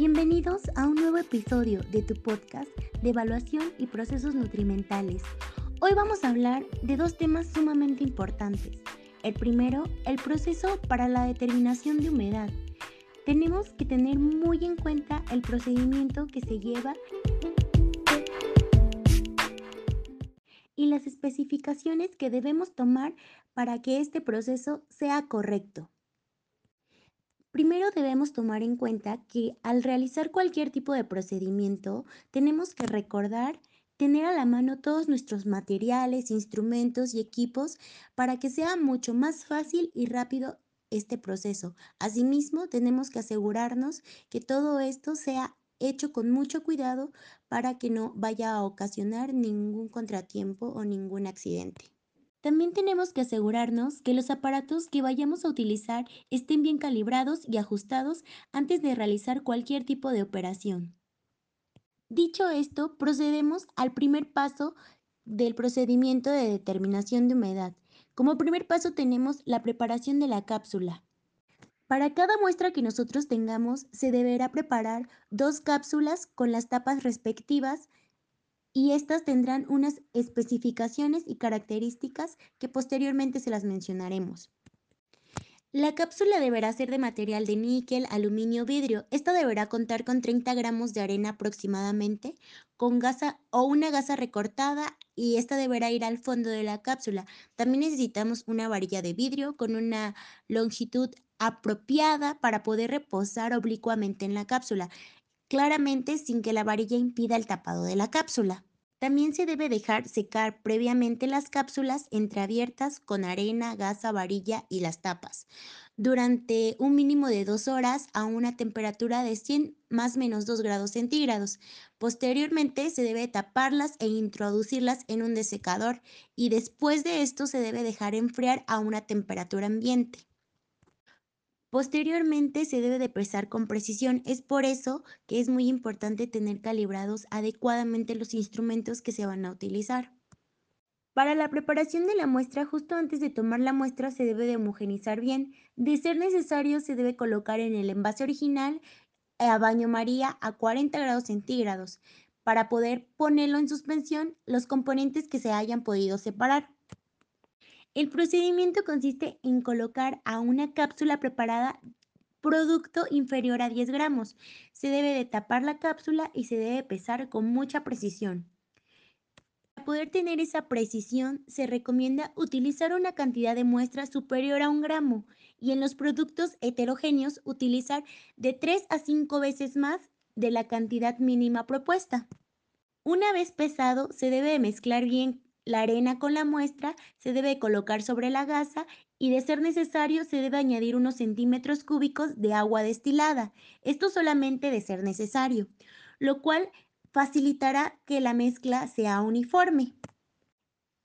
Bienvenidos a un nuevo episodio de tu podcast de evaluación y procesos nutrimentales. Hoy vamos a hablar de dos temas sumamente importantes. El primero, el proceso para la determinación de humedad. Tenemos que tener muy en cuenta el procedimiento que se lleva y las especificaciones que debemos tomar para que este proceso sea correcto. Primero debemos tomar en cuenta que al realizar cualquier tipo de procedimiento tenemos que recordar tener a la mano todos nuestros materiales, instrumentos y equipos para que sea mucho más fácil y rápido este proceso. Asimismo, tenemos que asegurarnos que todo esto sea hecho con mucho cuidado para que no vaya a ocasionar ningún contratiempo o ningún accidente. También tenemos que asegurarnos que los aparatos que vayamos a utilizar estén bien calibrados y ajustados antes de realizar cualquier tipo de operación. Dicho esto, procedemos al primer paso del procedimiento de determinación de humedad. Como primer paso tenemos la preparación de la cápsula. Para cada muestra que nosotros tengamos, se deberá preparar dos cápsulas con las tapas respectivas y estas tendrán unas especificaciones y características que posteriormente se las mencionaremos. La cápsula deberá ser de material de níquel, aluminio, vidrio. Esta deberá contar con 30 gramos de arena aproximadamente, con gasa o una gasa recortada y esta deberá ir al fondo de la cápsula. También necesitamos una varilla de vidrio con una longitud apropiada para poder reposar oblicuamente en la cápsula, claramente sin que la varilla impida el tapado de la cápsula. También se debe dejar secar previamente las cápsulas entreabiertas con arena, gasa, varilla y las tapas durante un mínimo de dos horas a una temperatura de 100 más menos 2 grados centígrados. Posteriormente se debe taparlas e introducirlas en un desecador y después de esto se debe dejar enfriar a una temperatura ambiente. Posteriormente se debe de pesar con precisión. Es por eso que es muy importante tener calibrados adecuadamente los instrumentos que se van a utilizar. Para la preparación de la muestra, justo antes de tomar la muestra se debe de homogenizar bien. De ser necesario, se debe colocar en el envase original a baño María a 40 grados centígrados para poder ponerlo en suspensión los componentes que se hayan podido separar. El procedimiento consiste en colocar a una cápsula preparada producto inferior a 10 gramos. Se debe de tapar la cápsula y se debe pesar con mucha precisión. Para poder tener esa precisión, se recomienda utilizar una cantidad de muestra superior a un gramo y en los productos heterogéneos utilizar de 3 a 5 veces más de la cantidad mínima propuesta. Una vez pesado, se debe de mezclar bien la arena con la muestra se debe colocar sobre la gasa y de ser necesario se debe añadir unos centímetros cúbicos de agua destilada. Esto solamente de ser necesario, lo cual facilitará que la mezcla sea uniforme.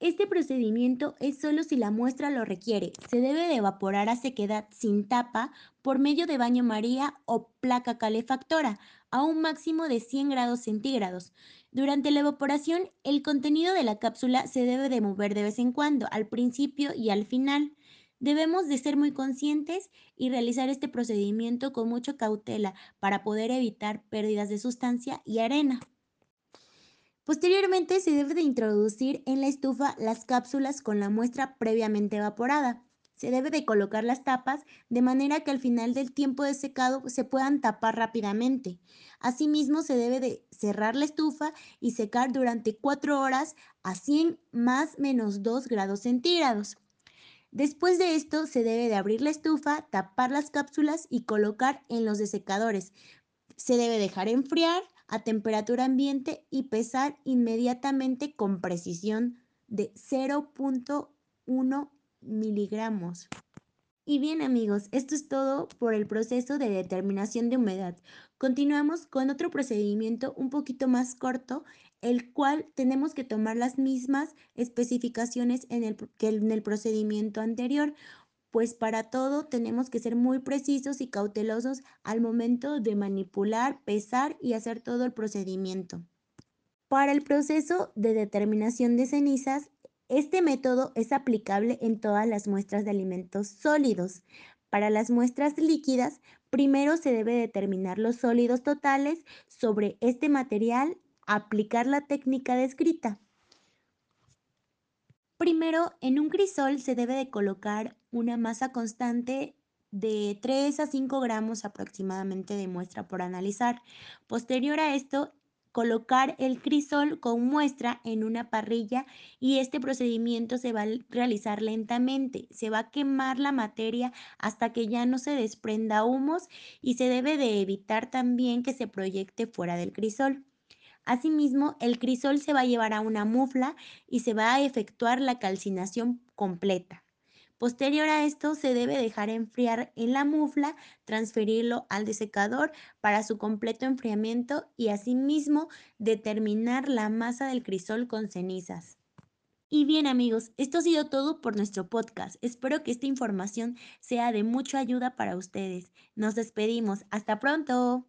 Este procedimiento es solo si la muestra lo requiere. Se debe de evaporar a sequedad sin tapa por medio de baño María o placa calefactora a un máximo de 100 grados centígrados. Durante la evaporación, el contenido de la cápsula se debe de mover de vez en cuando, al principio y al final. Debemos de ser muy conscientes y realizar este procedimiento con mucha cautela para poder evitar pérdidas de sustancia y arena. Posteriormente se debe de introducir en la estufa las cápsulas con la muestra previamente evaporada. Se debe de colocar las tapas de manera que al final del tiempo de secado se puedan tapar rápidamente. Asimismo, se debe de cerrar la estufa y secar durante 4 horas a 100 más menos 2 grados centígrados. Después de esto, se debe de abrir la estufa, tapar las cápsulas y colocar en los desecadores. Se debe dejar enfriar a temperatura ambiente y pesar inmediatamente con precisión de 0.1 miligramos. Y bien amigos, esto es todo por el proceso de determinación de humedad. Continuamos con otro procedimiento un poquito más corto, el cual tenemos que tomar las mismas especificaciones en el, que en el procedimiento anterior pues para todo tenemos que ser muy precisos y cautelosos al momento de manipular, pesar y hacer todo el procedimiento. Para el proceso de determinación de cenizas, este método es aplicable en todas las muestras de alimentos sólidos. Para las muestras líquidas, primero se debe determinar los sólidos totales sobre este material, aplicar la técnica descrita. Primero, en un crisol se debe de colocar una masa constante de 3 a 5 gramos aproximadamente de muestra por analizar. Posterior a esto, colocar el crisol con muestra en una parrilla y este procedimiento se va a realizar lentamente. Se va a quemar la materia hasta que ya no se desprenda humos y se debe de evitar también que se proyecte fuera del crisol. Asimismo, el crisol se va a llevar a una mufla y se va a efectuar la calcinación completa. Posterior a esto, se debe dejar enfriar en la mufla, transferirlo al desecador para su completo enfriamiento y asimismo determinar la masa del crisol con cenizas. Y bien amigos, esto ha sido todo por nuestro podcast. Espero que esta información sea de mucha ayuda para ustedes. Nos despedimos. Hasta pronto.